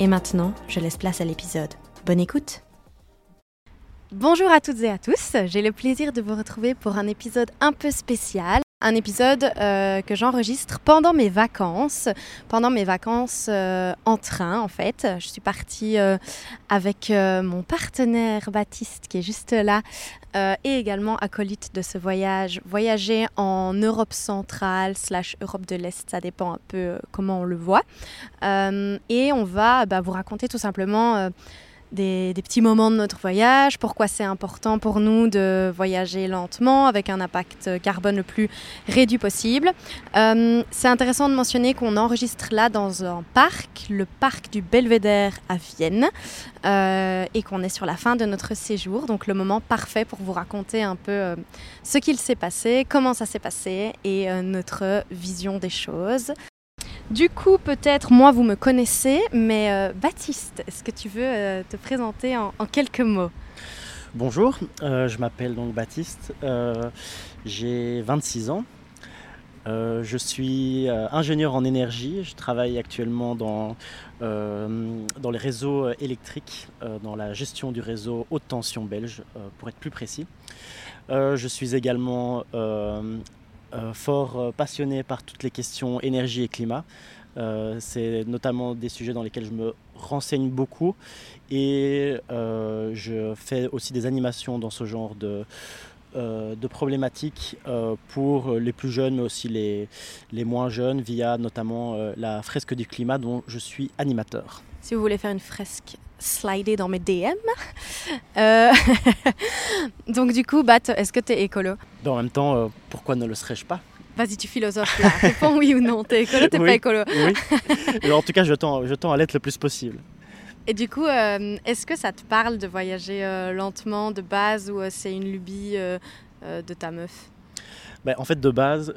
Et maintenant, je laisse place à l'épisode. Bonne écoute Bonjour à toutes et à tous, j'ai le plaisir de vous retrouver pour un épisode un peu spécial. Un épisode euh, que j'enregistre pendant mes vacances, pendant mes vacances euh, en train en fait. Je suis partie euh, avec mon partenaire Baptiste qui est juste là et également acolyte de ce voyage, voyager en Europe centrale slash Europe de l'Est, ça dépend un peu comment on le voit. et on va bah, vous raconter tout simplement des, petits moments de notre voyage, pourquoi c'est important pour nous de voyager lentement avec un impact carbone le plus réduit possible. Euh, c'est intéressant de mentionner qu'on enregistre là dans un parc, le parc du Belvédère à Vienne, euh, et qu'on est sur la fin de notre séjour, donc le moment parfait pour vous raconter un peu euh, ce qu'il s'est passé, comment ça s'est passé et notre vision des choses. Du coup, peut-être, moi, vous me connaissez, mais euh, Baptiste, est-ce que tu veux euh, te présenter en, quelques mots? Bonjour, euh, je m'appelle donc Baptiste, j'ai 26 ans. je suis ingénieur en énergie, je travaille actuellement dans, les réseaux électriques, dans la gestion du réseau haute tension belge, pour être plus précis. je suis également fort euh, passionné par toutes les questions énergie et climat. Euh, c'est notamment des sujets dans lesquels je me renseigne beaucoup et je fais aussi des animations dans ce genre de, de problématiques pour les plus jeunes mais aussi les, les moins jeunes via notamment la fresque du climat dont je suis animateur. Si vous voulez faire une fresque slider dans mes DM. Euh, donc du coup, Bat, est-ce que tu es écolo En même temps, euh, pourquoi ne le serais-je pas? Vas-y, tu philosophes là. Réponds oui ou non. T'es écolo, t'es pas écolo Oui. en tout cas, je tends, je tends à l'être le plus possible. Et du coup, euh, est-ce que ça te parle de voyager lentement de base ou c'est une lubie de ta meuf? Ben, en fait, de base,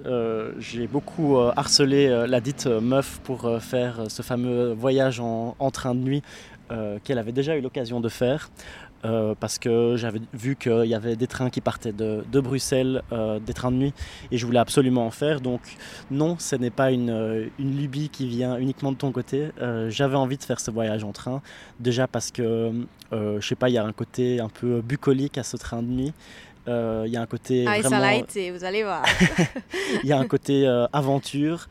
j'ai beaucoup harcelé la dite meuf pour faire ce fameux voyage en, en, train de nuit euh, qu'elle avait déjà eu l'occasion de faire. Euh, parce que j'avais vu qu'il y avait des trains qui partaient de, Bruxelles, euh, des trains de nuit, et je voulais absolument en faire. Donc non, ce n'est pas une, une, lubie qui vient uniquement de ton côté. j'avais envie de faire ce voyage en train, déjà parce que, je sais pas, il y a un côté un peu bucolique à ce train de nuit. Il y a un côté ah, vraiment... ça été, vous allez voir. Il y a un côté aventure,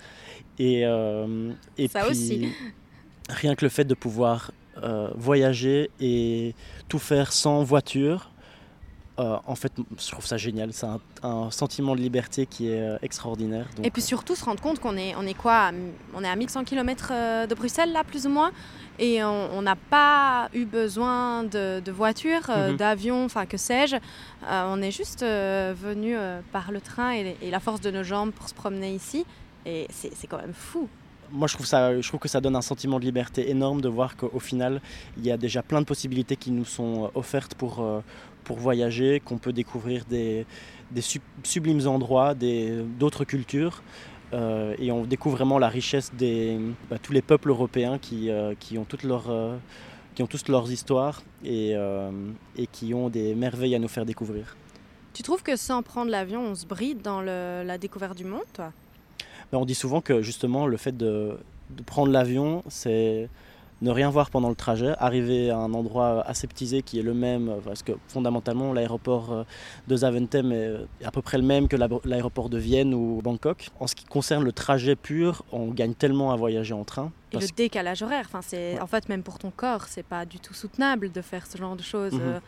et, et ça aussi. Rien que le fait de pouvoir euh, voyager et tout faire sans voiture, euh, en fait, je trouve ça génial. C'est un, sentiment de liberté qui est euh, extraordinaire. et puis surtout se rendre compte qu'on est, on est quoi On est à 1100 km de Bruxelles, là, plus ou moins. Et on n'a pas eu besoin de, voiture, mhm. d'avion, enfin que sais-je. on est juste venu par le train et, et, la force de nos jambes pour se promener ici. Et c'est quand même fou moi, je trouve, ça, je trouve que ça donne un sentiment de liberté énorme de voir qu'au final, il y a déjà plein de possibilités qui nous sont euh, offertes pour, euh, pour voyager, qu'on peut découvrir des, des sublimes endroits, d'autres cultures. Euh, et on découvre vraiment la richesse de bah, tous les peuples européens qui, qui, ont toutes leurs, qui ont tous leurs histoires et, et, qui ont des merveilles à nous faire découvrir. Tu trouves que sans prendre l'avion, on se bride dans la découverte du monde, toi? On dit souvent que justement le fait de, prendre l'avion, c'est ne rien voir pendant le trajet, arriver à un endroit aseptisé qui est le même, parce que fondamentalement l'aéroport euh, de Zaventem est à peu près le même que l'aéroport de Vienne ou Bangkok. En ce qui concerne le trajet pur, on gagne tellement à voyager en train. Et le décalage horaire, enfin, c'est en fait même pour ton corps, c'est pas du tout soutenable de faire ce genre de choses. Mhm. Euh,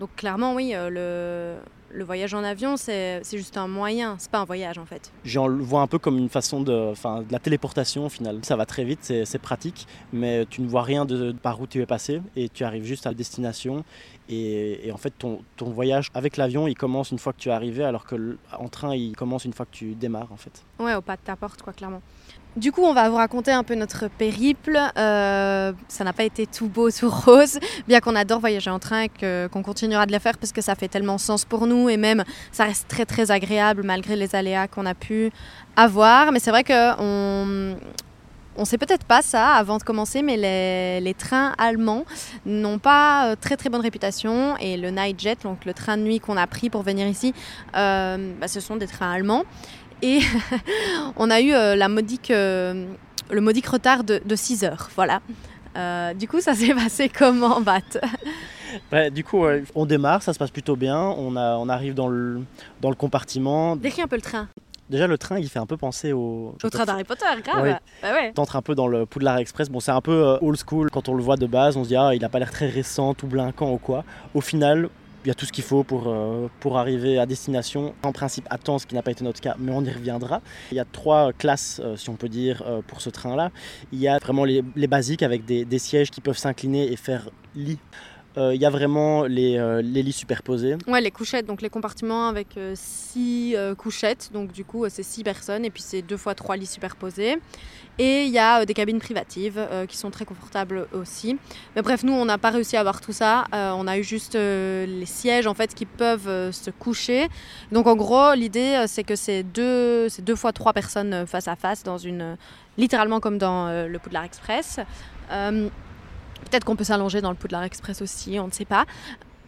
donc clairement, oui, euh, le, voyage en avion, c'est juste un moyen, c'est pas un voyage en fait. J'en vois un peu comme une façon de, de la téléportation au final. Ça va très vite, c'est pratique, mais tu ne vois rien de, par où tu es passé et tu arrives juste à la destination. Et, en fait, ton, voyage avec l'avion, il commence une fois que tu es arrivé, alors que en train, il commence une fois que tu démarres en fait. Ouais, au pas de ta porte, quoi, clairement. Du coup, on va vous raconter un peu notre périple. Euh, ça n'a pas été tout beau, tout rose, bien qu'on adore voyager en train et qu'on continuera de le faire parce que ça fait tellement sens pour nous et même ça reste très très agréable malgré les aléas qu'on a pu avoir. Mais c'est vrai qu'on on sait peut-être pas ça avant de commencer, mais les, trains allemands n'ont pas euh, très très bonne réputation. Et le Nightjet, donc le train de nuit qu'on a pris pour venir ici, euh, bah, ce sont des trains allemands. Et on a eu euh, la modique, le modique retard de, 6 heures. Voilà. du coup, ça s'est passé comment, Bat? Bah, du coup, on démarre, ça se passe plutôt bien. On, a, on arrive dans le, dans le compartiment. Décris un peu le train. Déjà, le train, il fait un peu penser au. Au train d'Harry Potter, grave. Ouais. Bah ouais. T'entres un peu dans le Poudlard Express. Bon, c'est un peu euh, old school. Quand on le voit de base, on se dit, ah, il a pas l'air très récent, tout blinquant ou quoi. Au final, il y a tout ce qu'il faut pour, euh, arriver à destination. En principe, à temps, ce qui n'a pas été notre cas, mais on y reviendra. Il y a trois classes, euh, si on peut dire, pour ce train-là. Il y a vraiment les, basiques avec des sièges qui peuvent s'incliner et faire lit il euh, y a vraiment les, euh, les, lits superposés. Ouais, les couchettes, donc les compartiments avec 6 euh, couchettes, donc du coup c'est 6 personnes et puis c'est deux fois trois lits superposés. Et il y a des cabines privatives qui sont très confortables aussi. Mais bref, nous on n'a pas réussi à avoir tout ça. on a eu juste les sièges en fait qui peuvent se coucher. Donc en gros, l'idée c'est que c'est deux, deux fois trois personnes face à face dans une, littéralement comme dans le Poudlard Express. Peut-être qu'on peut s'allonger dans le Poudlard Express aussi, on ne sait pas.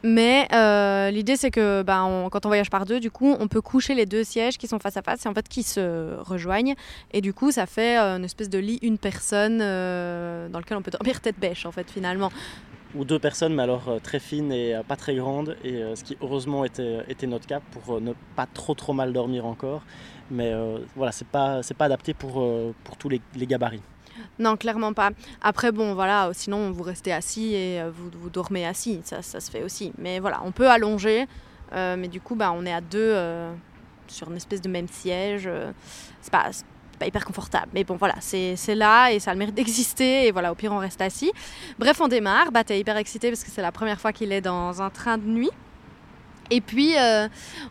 Mais euh, l'idée, c'est que ben, quand on voyage par deux, du coup, on peut coucher les deux sièges qui sont face à face et en fait qui se rejoignent. Et du coup, ça fait euh, une espèce de lit, une personne euh, dans lequel on peut dormir tête bêche, en fait, finalement. Ou deux personnes, mais alors très fines et pas très grandes. Et ce qui, heureusement, était, était notre cas pour ne pas trop, trop mal dormir encore. Mais voilà, c'est pas, pas adapté pour, pour tous les gabarits. Non, clairement pas. Après, bon, voilà, sinon vous restez assis et euh, vous, vous dormez assis, ça, ça, se fait aussi. Mais voilà, on peut allonger, euh, mais du coup, bah, on est à deux euh, sur une espèce de même siège. c'est pas, pas hyper confortable. Mais bon, voilà, c'est là et ça a le mérite d'exister. Et voilà, au pire, on reste assis. Bref, on démarre. Bah, t'es hyper excité parce que c'est la première fois qu'il est dans un train de nuit. Et puis, euh,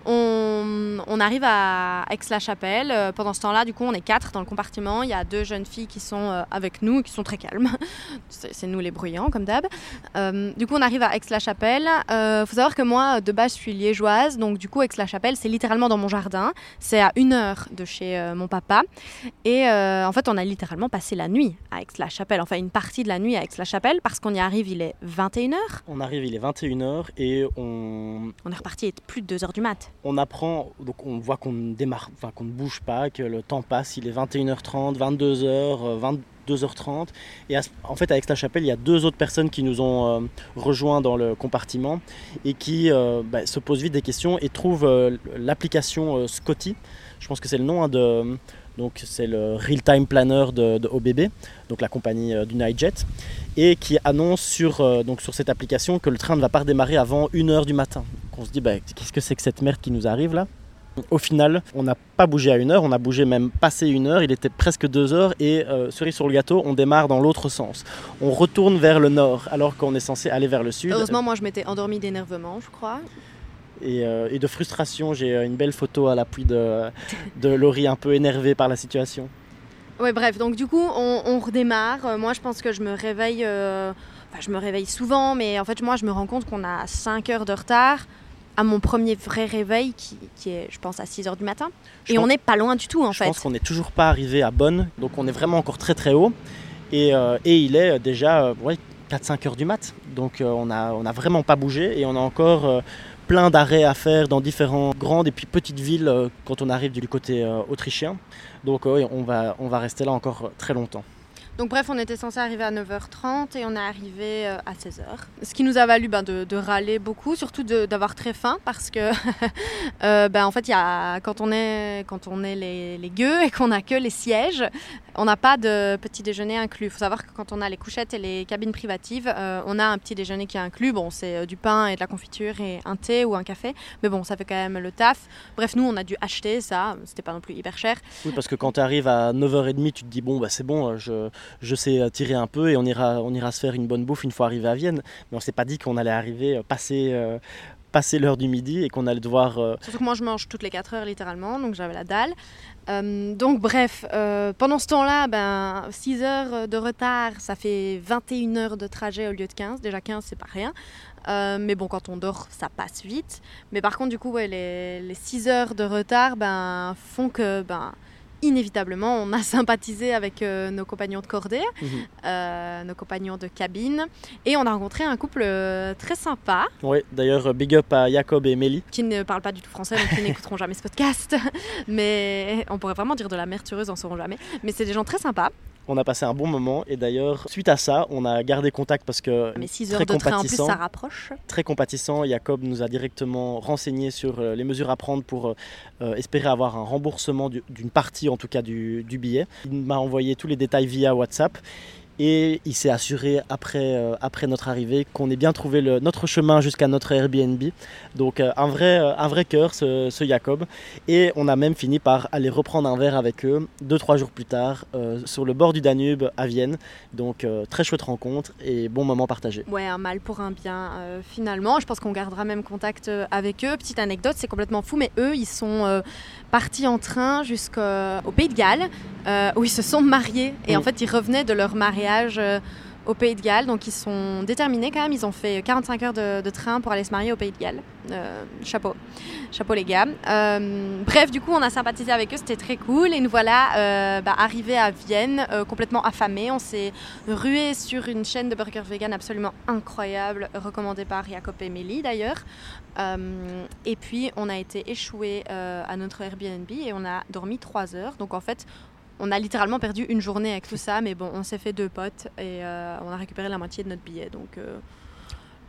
on, arrive à Aix-la-Chapelle. Euh, pendant ce temps-là, du coup, on est quatre dans le compartiment. Il y a deux jeunes filles qui sont euh, avec nous, qui sont très calmes. C'est nous les bruyants, comme d'hab. du coup, on arrive à Aix-la-Chapelle. Il faut savoir que moi, de base, je suis liégeoise. Donc, du coup, Aix-la-Chapelle, c'est littéralement dans mon jardin. C'est à une heure de chez mon papa. Et en fait, on a littéralement passé la nuit à Aix-la-Chapelle. Enfin, une partie de la nuit à Aix-la-Chapelle parce qu'on y arrive, il est 21h. On arrive, il est 21h et on... On est est plus de 2 heures du mat. On apprend, donc on voit qu'on ne démarre, enfin qu'on ne bouge pas, que le temps passe, il est 21h30, 22h, 22h30. Et en fait, avec la chapelle, il y a deux autres personnes qui nous ont euh, rejoints dans le compartiment et qui euh, bah, se posent vite des questions et trouvent euh, l'application Scotty. Je pense que c'est le nom hein, de donc c'est le real-time planner de, OBB, donc la compagnie euh, du Nightjet, et qui annonce sur, euh, sur cette application que le train ne va pas redémarrer avant 1h du matin. Donc on se dit, bah, qu'est-ce que c'est que cette merde qui nous arrive là? Au final, on n'a pas bougé à une heure, on a bougé même passé une heure, il était presque deux heures et euh, cerise sur le gâteau, on démarre dans l'autre sens. On retourne vers le nord alors qu'on est censé aller vers le sud. Heureusement, moi je m'étais endormi d'énervement, je crois. Euh, et, de frustration. J'ai euh, une belle photo à l'appui de, de Laurie un peu énervée par la situation. Ouais, bref, donc du coup, on, redémarre. Euh, moi, je pense que je me réveille. Enfin, je me réveille souvent, mais en fait, moi, je me rends compte qu'on a 5 heures de retard à mon premier vrai réveil qui, qui est, je pense, à 6 heures du matin. et on n'est pas loin du tout, en fait. Je pense qu'on n'est toujours pas arrivé à Bonn, donc on est vraiment encore très très haut. Et, et il est déjà ouais, 4-5 heures du mat. Donc on n'a on a vraiment pas bougé et on a encore plein d'arrêts à faire dans différentes grandes et puis petites villes euh, quand on arrive du côté euh, autrichien. Donc on, va, on va rester là encore très longtemps. Donc bref, on était censé arriver à 9h30 et on est arrivé euh, à 16h. Ce qui nous a valu ben, de, râler beaucoup, surtout d'avoir très faim parce que ben, en fait, y a, quand on est, quand on est les, les gueux et qu'on n'a que les sièges, on n'a pas de petit déjeuner inclus. Il faut savoir que quand on a les couchettes et les cabines privatives, euh, on a un petit déjeuner qui est inclus. Bon, c'est euh, du pain et de la confiture et un thé ou un café. Mais bon, ça fait quand même le taf. Bref, nous, on a dû acheter ça. C'était pas non plus hyper cher. Oui, parce que quand tu arrives à 9h30, tu te dis, bon, bah, c'est bon, je, je, sais tirer un peu et on ira, on ira se faire une bonne bouffe une fois arrivé à Vienne. Mais on s'est pas dit qu'on allait arriver, euh, passer passé l'heure du midi et qu'on allait devoir... euh, Surtout que moi, je mange toutes les 4 heures littéralement, donc j'avais la dalle. Euh, donc, bref, euh, pendant ce temps-là, ben, 6 heures de retard, ça fait 21 heures de trajet au lieu de 15. Déjà, 15, c'est pas rien. Euh, mais bon, quand on dort, ça passe vite. Mais par contre, du coup, les 6 heures de retard ben, font que, ben, inévitablement, on a sympathisé avec euh, nos compagnons de cordée, mhm. euh, nos compagnons de cabine. Et on a rencontré un couple euh, très sympa Ouais, d'ailleurs, big up à Jacob et Mélie. qui ne parlent pas du tout français, donc qui n'écouteront jamais ce podcast. Mais on pourrait vraiment dire de la merde heureuse, en sauront jamais. Mais c'est des gens très sympas. On a passé un bon moment et d'ailleurs, suite à ça, on a gardé contact parce que Mais 6 très heures de train en plus, ça rapproche. très compatissant, Jacob nous a directement renseigné sur euh, les mesures à prendre pour euh, espérer avoir un remboursement du- d'une partie en tout cas du, du billet. Il m'a envoyé tous les détails via WhatsApp et il s'est assuré après, euh, après notre arrivée qu'on ait bien trouvé le- notre chemin jusqu'à notre Airbnb. Donc euh, un vrai, euh, un vrai cœur ce, ce Jacob. Et on a même fini par aller reprendre un verre avec eux deux, trois jours plus tard sur le bord du Danube à Vienne. Donc très chouette rencontre et bon moment partagé. Ouais, un mal pour un bien, finalement. Je pense qu'on gardera même contact avec eux. Petite anecdote, c'est complètement fou, mais eux, ils sont partis en train jusqu'au Pays de Galles, où ils se sont mariés. Et en fait, ils revenaient de leur mariage euh, au Pays de Galles. Donc, ils sont déterminés quand même. Ils ont fait 45 heures de, train pour aller se marier au Pays de Galles. Euh, chapeau. Chapeau, les gars. Euh, bref, du coup, on a sympathisé avec eux. C'était très cool. Et nous voilà euh, bah, arrivés à Vienne, complètement affamés. On s'est rué sur une chaîne de burgers vegan absolument incroyable, recommandée par Jacob et Mélie d'ailleurs. Et puis on a été échoué à notre Airbnb et on a dormi trois heures. Donc en fait, on a littéralement perdu une journée avec tout ça, mais bon, on s'est fait deux potes et euh, on a récupéré la moitié de notre billet. Donc euh,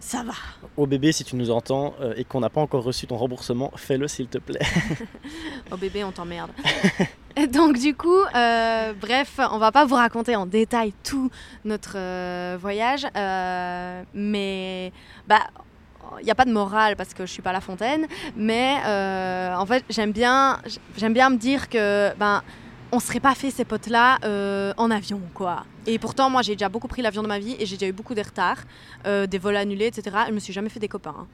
ça va. Au bébé, si tu nous entends euh, et qu'on n'a pas encore reçu ton remboursement, fais-le s'il te plaît. Au bébé, on t'emmerde. Donc du coup, euh, bref, on va pas vous raconter en détail tout notre euh, voyage, mais bah il n'y a pas de morale parce que je suis pas La Fontaine, mais en fait j'aime bien j'aime bien me dire que ben on serait pas fait ces potes là en avion quoi. Et pourtant moi j'ai déjà beaucoup pris l'avion de ma vie et j'ai déjà eu beaucoup de retards, euh, des vols annulés etc. Je me suis jamais fait des copains. hein.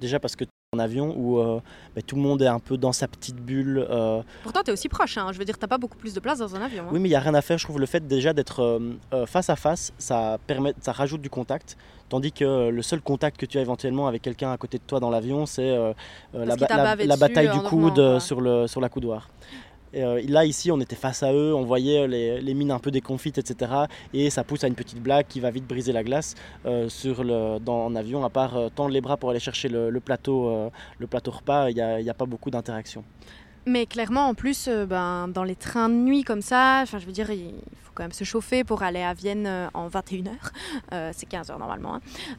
Déjà parce que tu es en avion où euh, bah, tout le monde est un peu dans sa petite bulle. euh, Pourtant tu es aussi proche, hein. je veux dire t'as pas beaucoup plus de place dans un avion. hein. Oui, mais il n'y a rien à faire. Je trouve le fait déjà d'être euh, euh, face à face, ça, permet, ça rajoute du contact. Tandis que euh, le seul contact que tu as éventuellement avec quelqu'un à côté de toi dans l'avion, c'est euh, euh, la, bataille du coude euh, sur, le, sur la coudoir. Euh, là, ici, on était face à eux, on voyait les, mines un peu déconfites, etc. Et ça pousse à une petite blague qui va vite briser la glace euh, dans, en avion. À part euh, tendre les bras pour aller chercher le, plateau, repas, il n'y a, a pas beaucoup d'interaction. Mais clairement, en plus, euh, ben, dans les trains de nuit comme ça, je veux dire, il faut quand même se chauffer pour aller à Vienne euh, en 21h. Euh, c'est 15h normalement.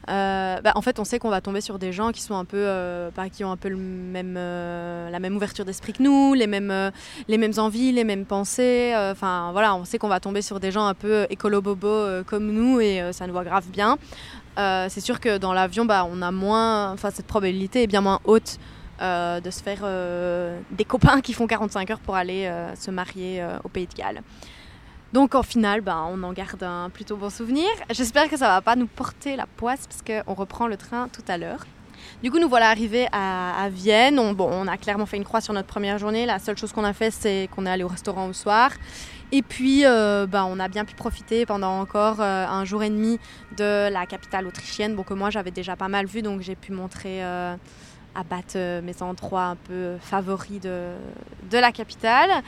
hein. Bah, en fait, on sait qu'on va tomber sur des gens qui sont un peu, qui ont un peu le même, la même ouverture d'esprit que nous, les mêmes, les mêmes envies, les mêmes pensées. Enfin, voilà, on sait qu'on va tomber sur des gens un peu écolo-bobo comme nous et ça nous va grave bien. C'est sûr que dans l'avion, bah, on a moins, enfin, cette probabilité est bien moins haute euh, de se faire euh, des copains qui font 45 heures pour aller euh, se marier au Pays de Galles. Donc en final, ben, on en garde un plutôt bon souvenir. J'espère que ça va pas nous porter la poisse parce qu'on reprend le train tout à l'heure. Du coup, nous voilà arrivés à, Vienne. On, bon, on a clairement fait une croix sur notre première journée. La seule chose qu'on a fait, c'est qu'on est allé au restaurant au soir. Et puis, euh, ben, on a bien pu profiter pendant encore un jour et demi de la capitale autrichienne. Bon, que moi, j'avais déjà pas mal vu, donc j'ai pu montrer à Bat euh, mes endroits un peu favoris de, de la capitale.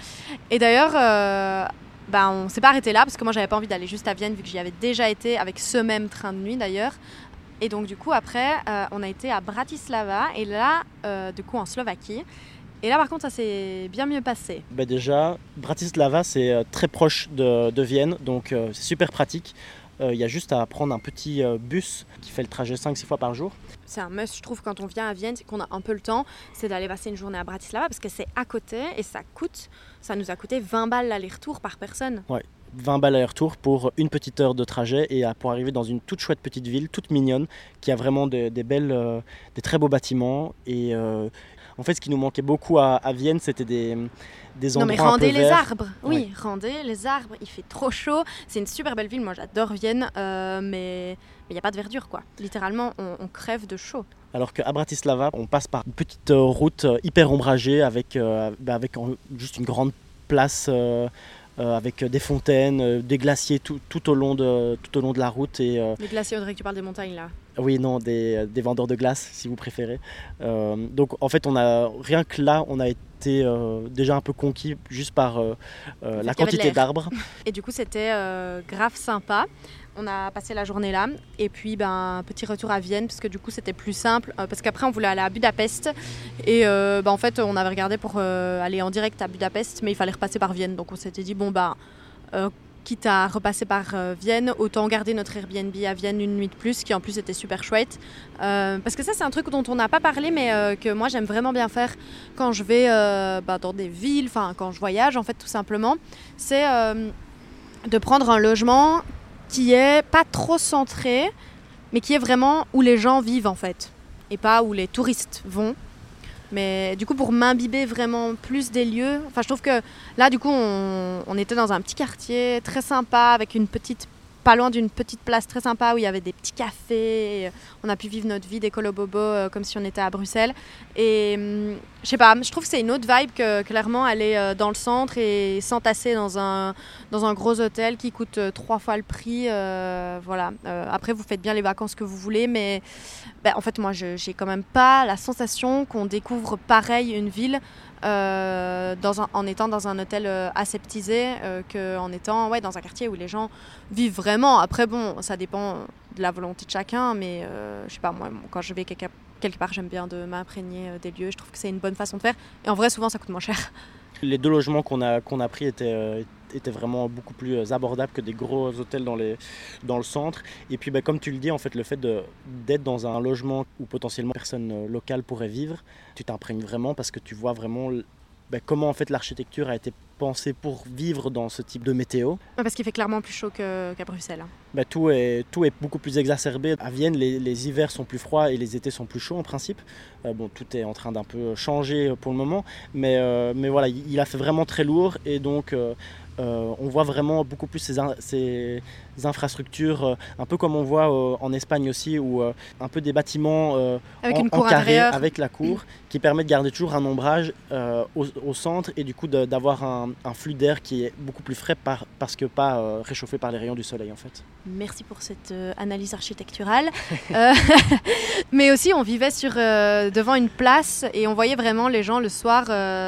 Et d'ailleurs, euh, ben, on s'est pas arrêté là parce que moi, j'avais pas envie d'aller juste à Vienne vu que j'y avais déjà été avec ce même train de nuit d'ailleurs. Et donc, du coup, après, euh, on a été à Bratislava et là, euh, du coup, en Slovaquie. Et là, par contre, ça s'est bien mieux passé. Bah déjà, Bratislava, c'est très proche de, de Vienne, donc c'est super pratique. Euh, Il y a juste à prendre un petit euh, bus qui fait le trajet 5-6 fois par jour. C'est un must, je trouve, quand on vient à Vienne, qu'on a un peu le temps, c'est d'aller passer une journée à Bratislava parce que c'est à côté et ça coûte, ça nous a coûté 20 balles l'aller-retour par personne. 20 balles aller-retour pour une petite heure de trajet et à- pour arriver dans une toute chouette petite ville, toute mignonne, qui a vraiment des, des belles, euh, des très beaux bâtiments. Et euh, en fait, ce qui nous manquait beaucoup à, à Vienne, c'était des, des non endroits mais un peu rendez les verts. arbres, oui, rendez les arbres, il fait trop chaud, c'est une super belle ville, moi j'adore Vienne, euh, mais il n'y a pas de verdure, quoi. Littéralement, on, crève de chaud. Alors qu'à Bratislava, on passe par une petite euh, route euh, hyper ombragée avec, euh, bah, avec juste une grande place avec des fontaines, des glaciers tout, tout, au long de, tout au long de la route. Et, des glaciers, Audrey, tu parles des montagnes là Oui, non, des, des, vendeurs de glace, si vous préférez. donc en fait, on a, rien que là, on a été déjà un peu conquis juste par la quantité d'arbres. Et du coup, c'était grave sympa. On a passé la journée là et puis ben petit retour à Vienne parce que du coup c'était plus simple euh, parce qu'après on voulait aller à Budapest et euh, ben, en fait on avait regardé pour euh, aller en direct à Budapest mais il fallait repasser par Vienne donc on s'était dit bon bah quitte à repasser par Vienne, autant garder notre Airbnb à Vienne une nuit de plus, qui en plus était super chouette. parce que ça, c'est un truc dont on n'a pas parlé, mais que moi j'aime vraiment bien faire quand je vais bah, dans des villes, enfin quand je voyage, en fait, tout simplement. C'est de prendre un logement qui est pas trop centré, mais qui est vraiment où les gens vivent en fait, et pas où les touristes vont. Mais du coup, pour m'imbiber vraiment plus des lieux, enfin, je trouve que là, du coup, on, on était dans un petit quartier très sympa avec une petite pas loin d'une petite place très sympa où il y avait des petits cafés. On a pu vivre notre vie d'écolo bobo euh, comme si on était à Bruxelles. Et hum, je sais pas, je trouve que c'est une autre vibe que clairement aller euh, dans le centre et s'entasser dans un, dans un gros hôtel qui coûte euh, trois fois le prix. voilà. après, vous faites bien les vacances que vous voulez, mais ben, en fait, moi, j'ai quand même pas la sensation qu'on découvre pareil une ville euh, en étant dans un hôtel euh, aseptisé euh, qu'en étant ouais, dans un quartier où les gens vivent vraiment. Après, bon, ça dépend de la volonté de chacun, mais je sais pas, moi, quand je vais quelque, quelque part, j'aime bien de m'imprégner des lieux. Je trouve que c'est une bonne façon de faire. Et en vrai, souvent, ça coûte moins cher. Les deux logements qu'on a, a pris étaient était vraiment beaucoup plus euh, abordable que des gros hôtels dans, les, dans le centre. Et puis, bah, comme tu le dis, en fait, le fait d'être dans un logement où potentiellement personne euh, locale pourrait vivre, tu t'imprègnes vraiment parce que tu vois vraiment bah, comment en fait l'architecture a été pensée pour vivre dans ce type de météo? parce qu'il fait clairement plus chaud qu'à Bruxelles. Hein. Bah, tout, est, tout est beaucoup plus exacerbé. À Vienne, les, les, hivers sont plus froids et les étés sont plus chauds en principe. Euh, bon, tout est en train d'un peu changer pour le moment, mais, mais voilà, il, a fait vraiment très lourd et donc euh, on voit vraiment beaucoup plus ces, infrastructures, euh, un peu comme on voit euh, en Espagne aussi, où un peu des bâtiments avec en, carré avec la cour, qui permet de garder toujours un ombrage au, centre et du coup d'avoir un, flux d'air qui est beaucoup plus frais parce que pas réchauffé par les rayons du soleil en fait. Merci pour cette analyse architecturale. mais aussi on vivait sur, devant une place et on voyait vraiment les gens le soir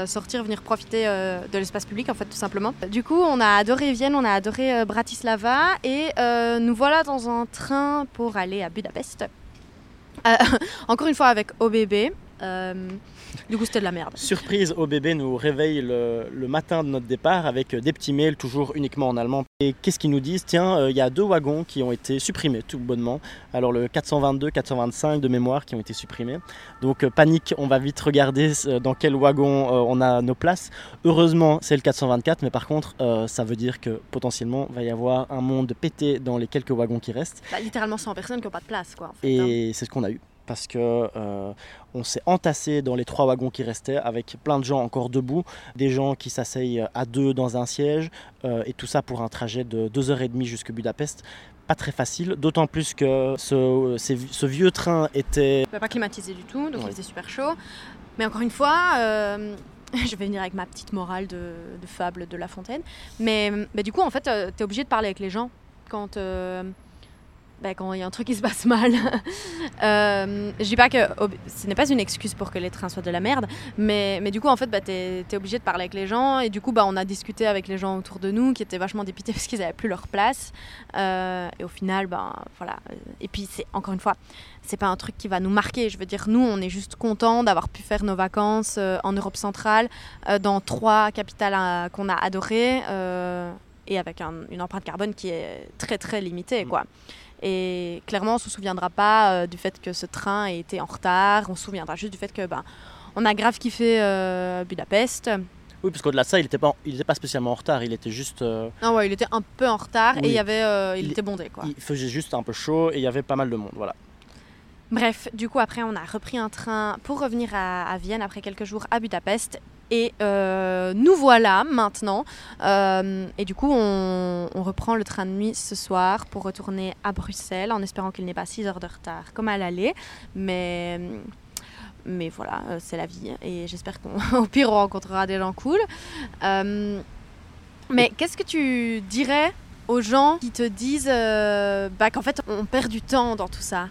sortir, venir profiter de l'espace public en fait tout simplement. Du coup on a adoré Vienne, on a adoré euh, Bratislava et euh, nous voilà dans un train pour aller à Budapest. Euh, encore une fois avec OBB. Du coup, c'était de la merde. Surprise, au bébé nous réveille le, matin de notre départ avec des petits mails, toujours uniquement en allemand. Et qu'est-ce qu'ils nous disent Tiens, euh, il y a deux wagons qui ont été supprimés, tout bonnement. Alors, le 422, 425 de mémoire qui ont été supprimés. Donc, euh, panique, on va vite regarder euh, dans quel wagon on a nos places. Heureusement, c'est le 424, mais par contre, ça veut dire que potentiellement, il va y avoir un monde pété dans les quelques wagons qui restent. Bah, littéralement 100 personnes qui n'ont pas de place, quoi. Et hein. c'est ce qu'on a eu parce que euh, on s'est entassé dans les trois wagons qui restaient avec plein de gens encore debout, des gens qui s'asseyent à deux dans un siège, euh, et tout ça pour un trajet de deux heures et demie jusqu'à Budapest. Pas très facile, d'autant plus que ce, vieux train était... Pas climatisé du tout, donc il faisait super chaud. Mais encore une fois, euh, je vais venir avec ma petite morale de, fable de La Fontaine. Mais, du coup, en fait, tu es obligé de parler avec les gens quand bah, quand il y a un truc qui se passe mal. euh, je dis pas que ce n'est pas une excuse pour que les trains soient de la merde, mais, mais du coup, en fait, bah, tu es, obligé de parler avec les gens. Et du coup, bah, on a discuté avec les gens autour de nous qui étaient vachement dépités parce qu'ils n'avaient plus leur place. Euh, et au final, ben, voilà. Et puis, c'est encore une fois, c'est pas un truc qui va nous marquer. Je veux dire, nous, on est juste contents d'avoir pu faire nos vacances euh, en Europe centrale, euh, dans trois capitales qu'on a adorées, et avec une empreinte carbone qui est très, très limitée, quoi. Et clairement, on ne se souviendra pas euh, du fait que ce train ait été en retard. On se souviendra juste du fait que ben, on a grave kiffé euh, Budapest. Oui, parce qu'au-delà de ça, il n'était pas, il pas spécialement en retard. Il était juste. Euh, ah ouais, il était un peu en retard et il y avait, il, était bondé quoi. Il faisait juste un peu chaud et il y avait pas mal de monde, voilà. Bref, du coup après on a repris un train pour revenir à, à Vienne après quelques jours à Budapest Et nous voilà maintenant. et du coup, on, on, reprend le train de nuit ce soir pour retourner à Bruxelles en espérant qu'il n'ait pas 6 heures de retard comme à l'aller. Mais mais voilà, euh, c'est la vie. Et j'espère qu'au pire, on rencontrera des gens cool. Euh, mais qu'est-ce que tu dirais aux gens qui te disent euh, bah, qu'en fait, on perd du temps dans tout ça?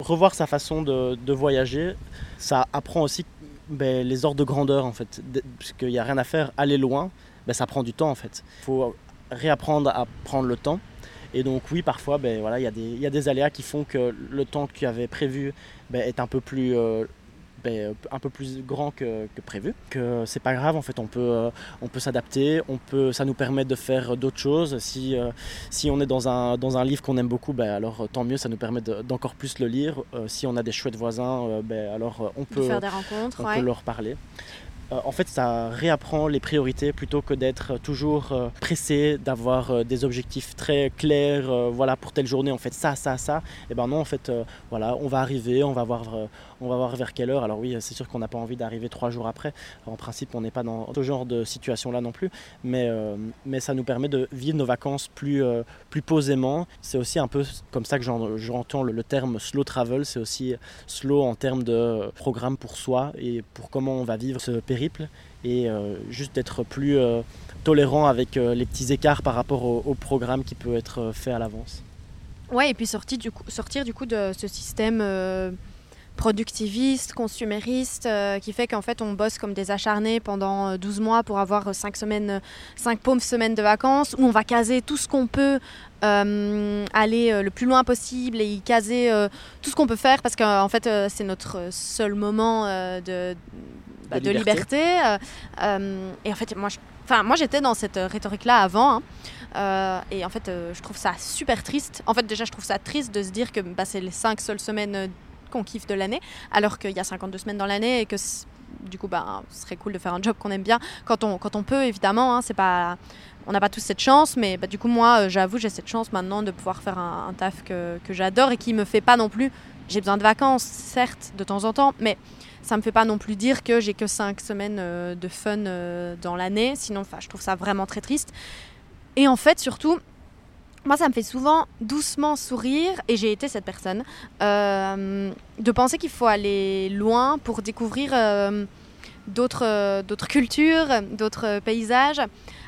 Revoir sa façon de, voyager, ça apprend aussi ben, les ordres de grandeur, en fait. Parce qu'il n'y a rien à faire, aller loin, ben, ça prend du temps, en fait. Il faut réapprendre à prendre le temps. Et donc oui, parfois, ben, voilà, il y, a des aléas qui font que le temps que tu avais prévu ben, est un peu plus euh, ben, un peu plus grand que, prévu. Que c'est pas grave, en fait, on peut, euh, on peut s'adapter, on peut, ça nous permet de faire d'autres choses. Si, euh, si on est dans un, dans un livre qu'on aime beaucoup, ben, alors tant mieux, ça nous permet d'encore plus le lire. si on a des chouettes voisins, ben, alors on peut, faire des rencontres, on peut leur parler. Euh, en fait, ça réapprend les priorités plutôt que d'être toujours euh, pressé, d'avoir euh, des objectifs très clairs. voilà, pour telle journée, on fait ça, ça, ça. Et eh ben non, en fait, voilà, on va arriver, on va voir, on va voir vers quelle heure. Alors oui, c'est sûr qu'on n'a pas envie d'arriver trois jours après. en principe, on n'est pas dans ce genre de situation-là non plus. Mais, mais ça nous permet de vivre nos vacances plus, plus posément. C'est aussi un peu comme ça que j'entends le, le terme slow travel. C'est aussi slow en termes de programme pour soi et pour comment on va vivre ce périple et euh, juste d'être plus euh, tolérant avec euh, les petits écarts par rapport au, programme qui peut être fait à l'avance. Ouais, et puis sortir sortir du coup de ce système productiviste, consumériste, qui fait qu'en fait on bosse comme des acharnés pendant 12 mois pour avoir 5 semaines, 5 paumes semaines de vacances, où on va caser tout ce qu'on peut, aller le plus loin possible et y caser tout ce qu'on peut faire parce qu'en fait c'est notre seul moment de, bah, de, liberté. Euh, euh, et en fait, moi, enfin, moi j'étais dans cette rhétorique-là avant. Hein. Euh, et en fait, je trouve ça super triste. En fait, déjà, je trouve ça triste de se dire que bah, c'est les cinq seules semaines qu'on kiffe de l'année, alors qu'il y a 52 semaines dans l'année et que du coup, bah, ce serait cool de faire un job qu'on aime bien quand on, quand on peut, évidemment. Hein, c'est pas, on n'a pas tous cette chance, mais bah, du coup, moi, j'avoue, j'ai cette chance maintenant de pouvoir faire un, taf que, que j'adore et qui me fait pas non plus. J'ai besoin de vacances, certes, de temps en temps, mais ça me fait pas non plus dire que j'ai que 5 semaines euh, de fun euh, dans l'année. Sinon, je trouve ça vraiment très triste. Et en fait, surtout, moi, ça me fait souvent doucement sourire, et j'ai été cette personne, euh, de penser qu'il faut aller loin pour découvrir d'autres, d'autres cultures, d'autres paysages.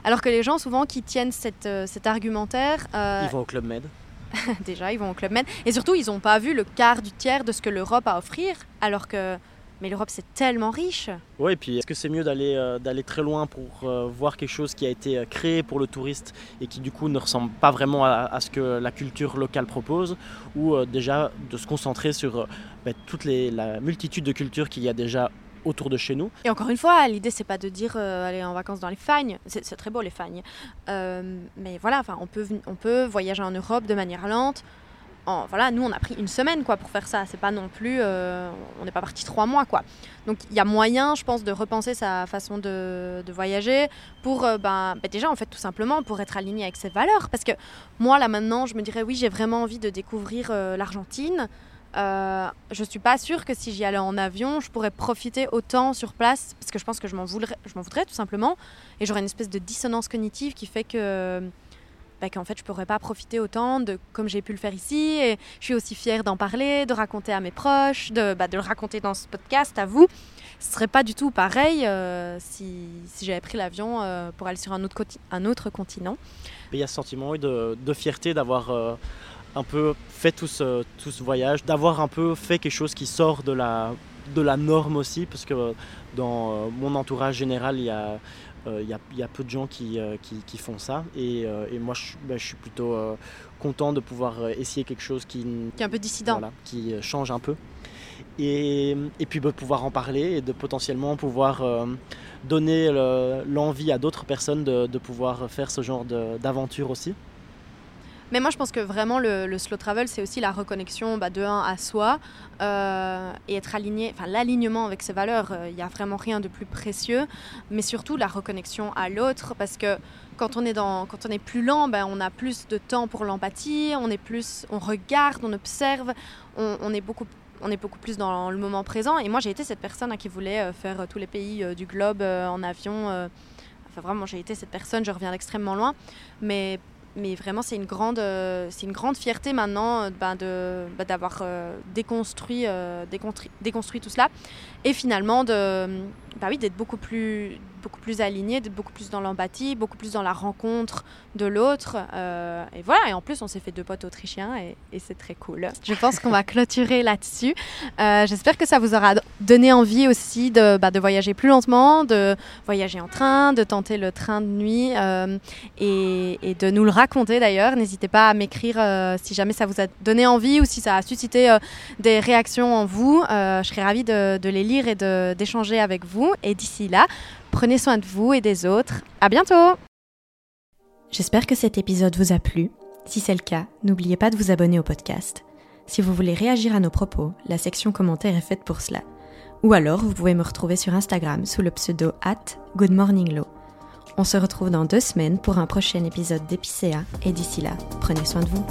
Alors que les gens, souvent, qui tiennent cette, cet argumentaire... ils vont au Club Med Déjà, ils vont au Club Med. Et surtout, ils n'ont pas vu le quart du tiers de ce que l'Europe a à offrir, alors que mais l'Europe, c'est tellement riche. Oui, et puis est-ce que c'est mieux d'aller euh, d'aller très loin pour euh, voir quelque chose qui a été euh, créé pour le touriste et qui du coup ne ressemble pas vraiment à, ce que la culture locale propose, ou déjà de se concentrer sur bah, toute les, la multitude de cultures qu'il y a déjà autour de chez nous? Et encore une fois, l'idée c'est pas de dire aller en vacances dans les fagnes, c'est très beau les fagnes, mais voilà, enfin on peut on peut voyager en Europe de manière lente, voilà, nous on a pris une semaine quoi pour faire ça. C'est pas non plus, euh, on n'est pas parti trois mois quoi. Donc il y a moyen, je pense, de repenser sa façon de, voyager pour, euh, ben, ben, déjà en fait tout simplement pour être aligné avec ses valeurs. Parce que moi là maintenant, je me dirais oui, j'ai vraiment envie de découvrir euh, l'Argentine. je suis pas sûre que si j'y allais en avion, je pourrais profiter autant sur place parce que je pense que je m'en voudrais, je m'en voudrais tout simplement et j'aurais une espèce de dissonance cognitive qui fait que bah, qu'en fait je pourrais pas profiter autant de comme j'ai pu le faire ici et je suis aussi fière d'en parler, de raconter à mes proches, de, bah, de le raconter dans ce podcast à vous. Ce serait pas du tout pareil euh, si, si j'avais pris l'avion euh, pour aller sur un autre, un autre continent. Il y a ce sentiment de, de fierté d'avoir euh, un peu fait tout ce, tout ce voyage, d'avoir un peu fait quelque chose qui sort de la, de la norme aussi, parce que dans mon entourage général, il y a il euh, y, a peu de gens qui, euh, qui, font ça. Et, euh, et moi, je, ben, je, suis plutôt content de pouvoir essayer quelque chose qui, qui est un peu dissident. qui change un peu. Et, et puis de pouvoir en parler et de potentiellement pouvoir donner l'envie à d'autres personnes de, de, pouvoir faire ce genre d'aventure aussi. Mais moi, je pense que vraiment, le, slow travel, c'est aussi la reconnexion bah, de un à soi euh, et être aligné, enfin l'alignement avec ses valeurs. Il euh, n'y a vraiment rien de plus précieux, mais surtout la reconnexion à l'autre, parce que quand on est dans, quand on est plus lent, ben, on a plus de temps pour l'empathie, on est plus, on regarde, on observe, on, est beaucoup on est beaucoup plus dans le moment présent. Et moi, j'ai été cette personne hein, qui voulait faire tous les pays du globe en avion. enfin, vraiment, j'ai été cette personne. Je reviens d'extrêmement loin, mais mais vraiment c'est une grande grande fierté maintenant ben, de ben, d'avoir déconstruit, déconstruit tout cela et finalement de bah oui d'être beaucoup plus beaucoup plus aligné, d'être beaucoup plus dans l'empathie, beaucoup plus dans la rencontre de l'autre. Euh, et voilà, et en plus, on s'est fait deux potes autrichiens et, c'est très cool. Je pense qu'on va clôturer là-dessus. Euh, j'espère que ça vous aura donné envie aussi de, bah, de, voyager plus lentement, de voyager en train, de tenter le train de nuit euh, et, de nous le raconter d'ailleurs. N'hésitez pas à m'écrire si jamais ça vous a donné envie ou si ça a suscité des réactions en vous. je serais ravie de les lire et d'échanger avec vous. Et d'ici là, Prenez soin de vous et des autres. À bientôt! J'espère que cet épisode vous a plu. Si c'est le cas, n'oubliez pas de vous abonner au podcast. Si vous voulez réagir à nos propos, la section commentaires est faite pour cela. Ou alors, vous pouvez me retrouver sur Instagram sous le pseudo at goodmorninglow. On se retrouve dans deux semaines pour un prochain épisode d'Epicéa et d'ici là, prenez soin de vous.